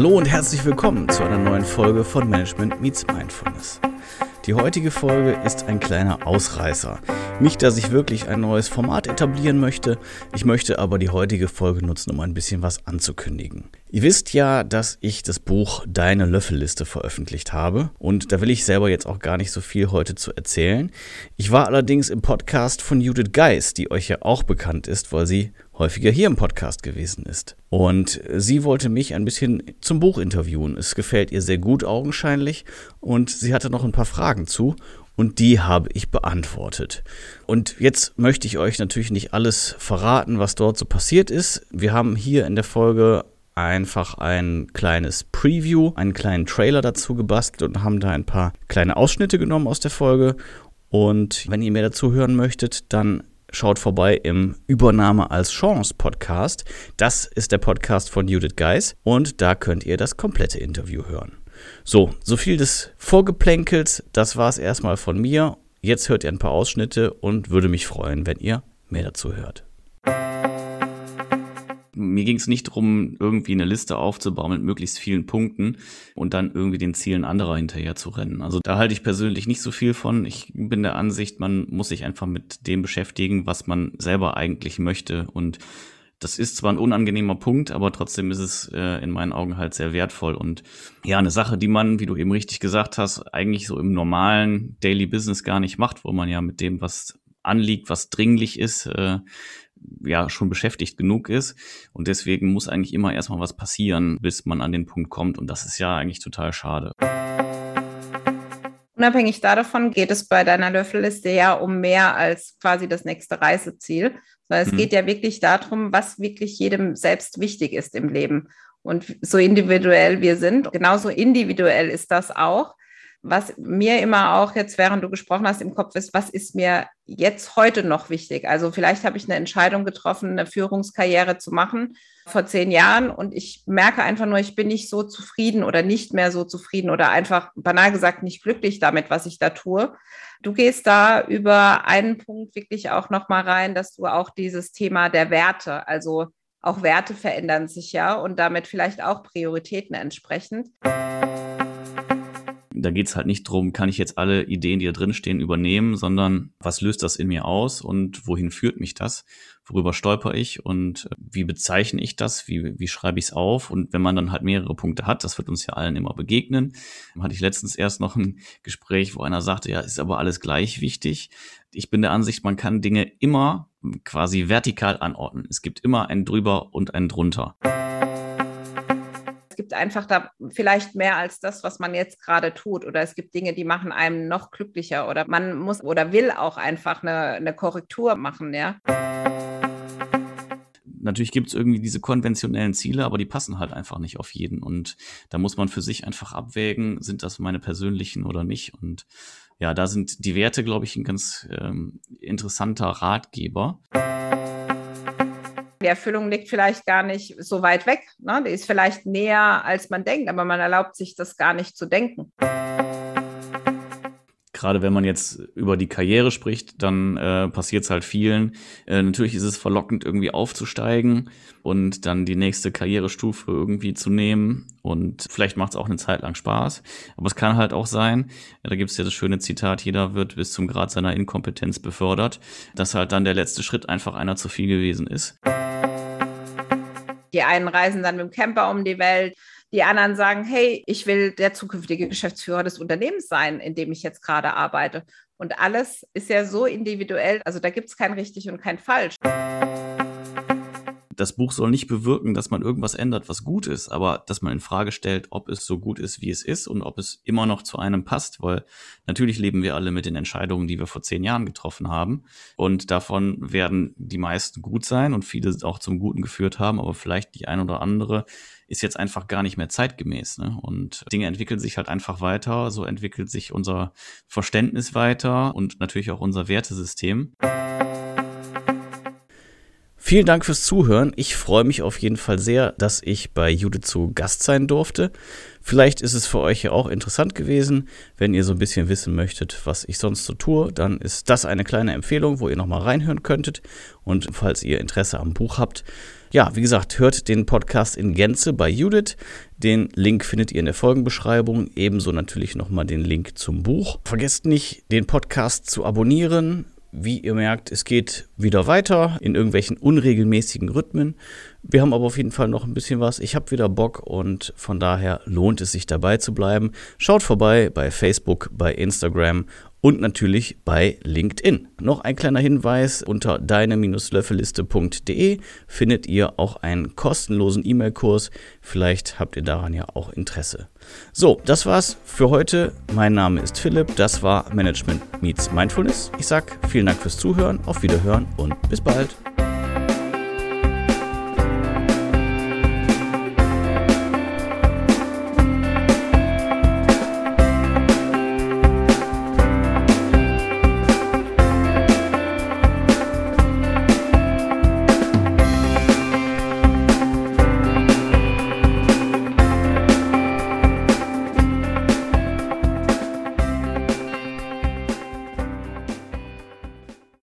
Hallo und herzlich willkommen zu einer neuen Folge von Management Meets Mindfulness. Die heutige Folge ist ein kleiner Ausreißer. Nicht, dass ich wirklich ein neues Format etablieren möchte, ich möchte aber die heutige Folge nutzen, um ein bisschen was anzukündigen. Ihr wisst ja, dass ich das Buch Deine Löffelliste veröffentlicht habe und da will ich selber jetzt auch gar nicht so viel heute zu erzählen. Ich war allerdings im Podcast von Judith Geis, die euch ja auch bekannt ist, weil sie häufiger hier im Podcast gewesen ist. Und sie wollte mich ein bisschen zum Buch interviewen. Es gefällt ihr sehr gut augenscheinlich und sie hatte noch ein paar Fragen zu und die habe ich beantwortet. Und jetzt möchte ich euch natürlich nicht alles verraten, was dort so passiert ist. Wir haben hier in der Folge einfach ein kleines Preview, einen kleinen Trailer dazu gebastelt und haben da ein paar kleine Ausschnitte genommen aus der Folge. Und wenn ihr mehr dazu hören möchtet, dann schaut vorbei im Übernahme als Chance Podcast. Das ist der Podcast von Judith Geis und da könnt ihr das komplette Interview hören. So, so viel des Vorgeplänkels, das war es erstmal von mir. Jetzt hört ihr ein paar Ausschnitte und würde mich freuen, wenn ihr mehr dazu hört mir ging es nicht darum, irgendwie eine Liste aufzubauen mit möglichst vielen Punkten und dann irgendwie den Zielen anderer hinterher zu rennen. Also da halte ich persönlich nicht so viel von. Ich bin der Ansicht, man muss sich einfach mit dem beschäftigen, was man selber eigentlich möchte. Und das ist zwar ein unangenehmer Punkt, aber trotzdem ist es äh, in meinen Augen halt sehr wertvoll. Und ja, eine Sache, die man, wie du eben richtig gesagt hast, eigentlich so im normalen Daily Business gar nicht macht, wo man ja mit dem, was anliegt, was dringlich ist, äh, ja schon beschäftigt genug ist. Und deswegen muss eigentlich immer erstmal was passieren, bis man an den Punkt kommt. Und das ist ja eigentlich total schade. Unabhängig davon geht es bei deiner Löffelliste ja um mehr als quasi das nächste Reiseziel. Sondern es mhm. geht ja wirklich darum, was wirklich jedem selbst wichtig ist im Leben. Und so individuell wir sind, genauso individuell ist das auch was mir immer auch jetzt, während du gesprochen hast, im Kopf ist, was ist mir jetzt heute noch wichtig? Also vielleicht habe ich eine Entscheidung getroffen, eine Führungskarriere zu machen vor zehn Jahren und ich merke einfach nur, ich bin nicht so zufrieden oder nicht mehr so zufrieden oder einfach banal gesagt nicht glücklich damit, was ich da tue. Du gehst da über einen Punkt wirklich auch nochmal rein, dass du auch dieses Thema der Werte, also auch Werte verändern sich ja und damit vielleicht auch Prioritäten entsprechend da geht es halt nicht drum, kann ich jetzt alle Ideen, die da drin stehen, übernehmen, sondern was löst das in mir aus und wohin führt mich das? Worüber stolper ich und äh, wie bezeichne ich das? Wie, wie schreibe ich es auf? Und wenn man dann halt mehrere Punkte hat, das wird uns ja allen immer begegnen, hatte ich letztens erst noch ein Gespräch, wo einer sagte, ja, ist aber alles gleich wichtig. Ich bin der Ansicht, man kann Dinge immer quasi vertikal anordnen. Es gibt immer ein drüber und ein drunter gibt einfach da vielleicht mehr als das, was man jetzt gerade tut. Oder es gibt Dinge, die machen einem noch glücklicher. Oder man muss oder will auch einfach eine, eine Korrektur machen, ja. Natürlich gibt es irgendwie diese konventionellen Ziele, aber die passen halt einfach nicht auf jeden. Und da muss man für sich einfach abwägen, sind das meine persönlichen oder nicht. Und ja, da sind die Werte, glaube ich, ein ganz ähm, interessanter Ratgeber. Die Erfüllung liegt vielleicht gar nicht so weit weg. Ne? Die ist vielleicht näher, als man denkt, aber man erlaubt sich das gar nicht zu denken. Gerade wenn man jetzt über die Karriere spricht, dann äh, passiert es halt vielen. Äh, natürlich ist es verlockend, irgendwie aufzusteigen und dann die nächste Karrierestufe irgendwie zu nehmen. Und vielleicht macht es auch eine Zeit lang Spaß. Aber es kann halt auch sein, da gibt es ja das schöne Zitat, jeder wird bis zum Grad seiner Inkompetenz befördert, dass halt dann der letzte Schritt einfach einer zu viel gewesen ist. Die einen reisen dann mit dem Camper um die Welt. Die anderen sagen, hey, ich will der zukünftige Geschäftsführer des Unternehmens sein, in dem ich jetzt gerade arbeite. Und alles ist ja so individuell. Also da gibt es kein richtig und kein falsch das Buch soll nicht bewirken, dass man irgendwas ändert, was gut ist, aber dass man in Frage stellt, ob es so gut ist, wie es ist und ob es immer noch zu einem passt, weil natürlich leben wir alle mit den Entscheidungen, die wir vor zehn Jahren getroffen haben und davon werden die meisten gut sein und viele auch zum Guten geführt haben, aber vielleicht die ein oder andere ist jetzt einfach gar nicht mehr zeitgemäß. Ne? Und Dinge entwickeln sich halt einfach weiter, so entwickelt sich unser Verständnis weiter und natürlich auch unser Wertesystem. Vielen Dank fürs Zuhören. Ich freue mich auf jeden Fall sehr, dass ich bei Judith zu Gast sein durfte. Vielleicht ist es für euch ja auch interessant gewesen. Wenn ihr so ein bisschen wissen möchtet, was ich sonst so tue, dann ist das eine kleine Empfehlung, wo ihr nochmal reinhören könntet. Und falls ihr Interesse am Buch habt, ja, wie gesagt, hört den Podcast in Gänze bei Judith. Den Link findet ihr in der Folgenbeschreibung. Ebenso natürlich nochmal den Link zum Buch. Vergesst nicht, den Podcast zu abonnieren wie ihr merkt, es geht wieder weiter in irgendwelchen unregelmäßigen Rhythmen. Wir haben aber auf jeden Fall noch ein bisschen was. Ich habe wieder Bock und von daher lohnt es sich dabei zu bleiben. Schaut vorbei bei Facebook, bei Instagram und natürlich bei LinkedIn. Noch ein kleiner Hinweis, unter deine-löffelliste.de findet ihr auch einen kostenlosen E-Mail-Kurs. Vielleicht habt ihr daran ja auch Interesse. So, das war's für heute. Mein Name ist Philipp, das war Management Meets Mindfulness. Ich sag vielen Dank fürs Zuhören, auf Wiederhören und bis bald.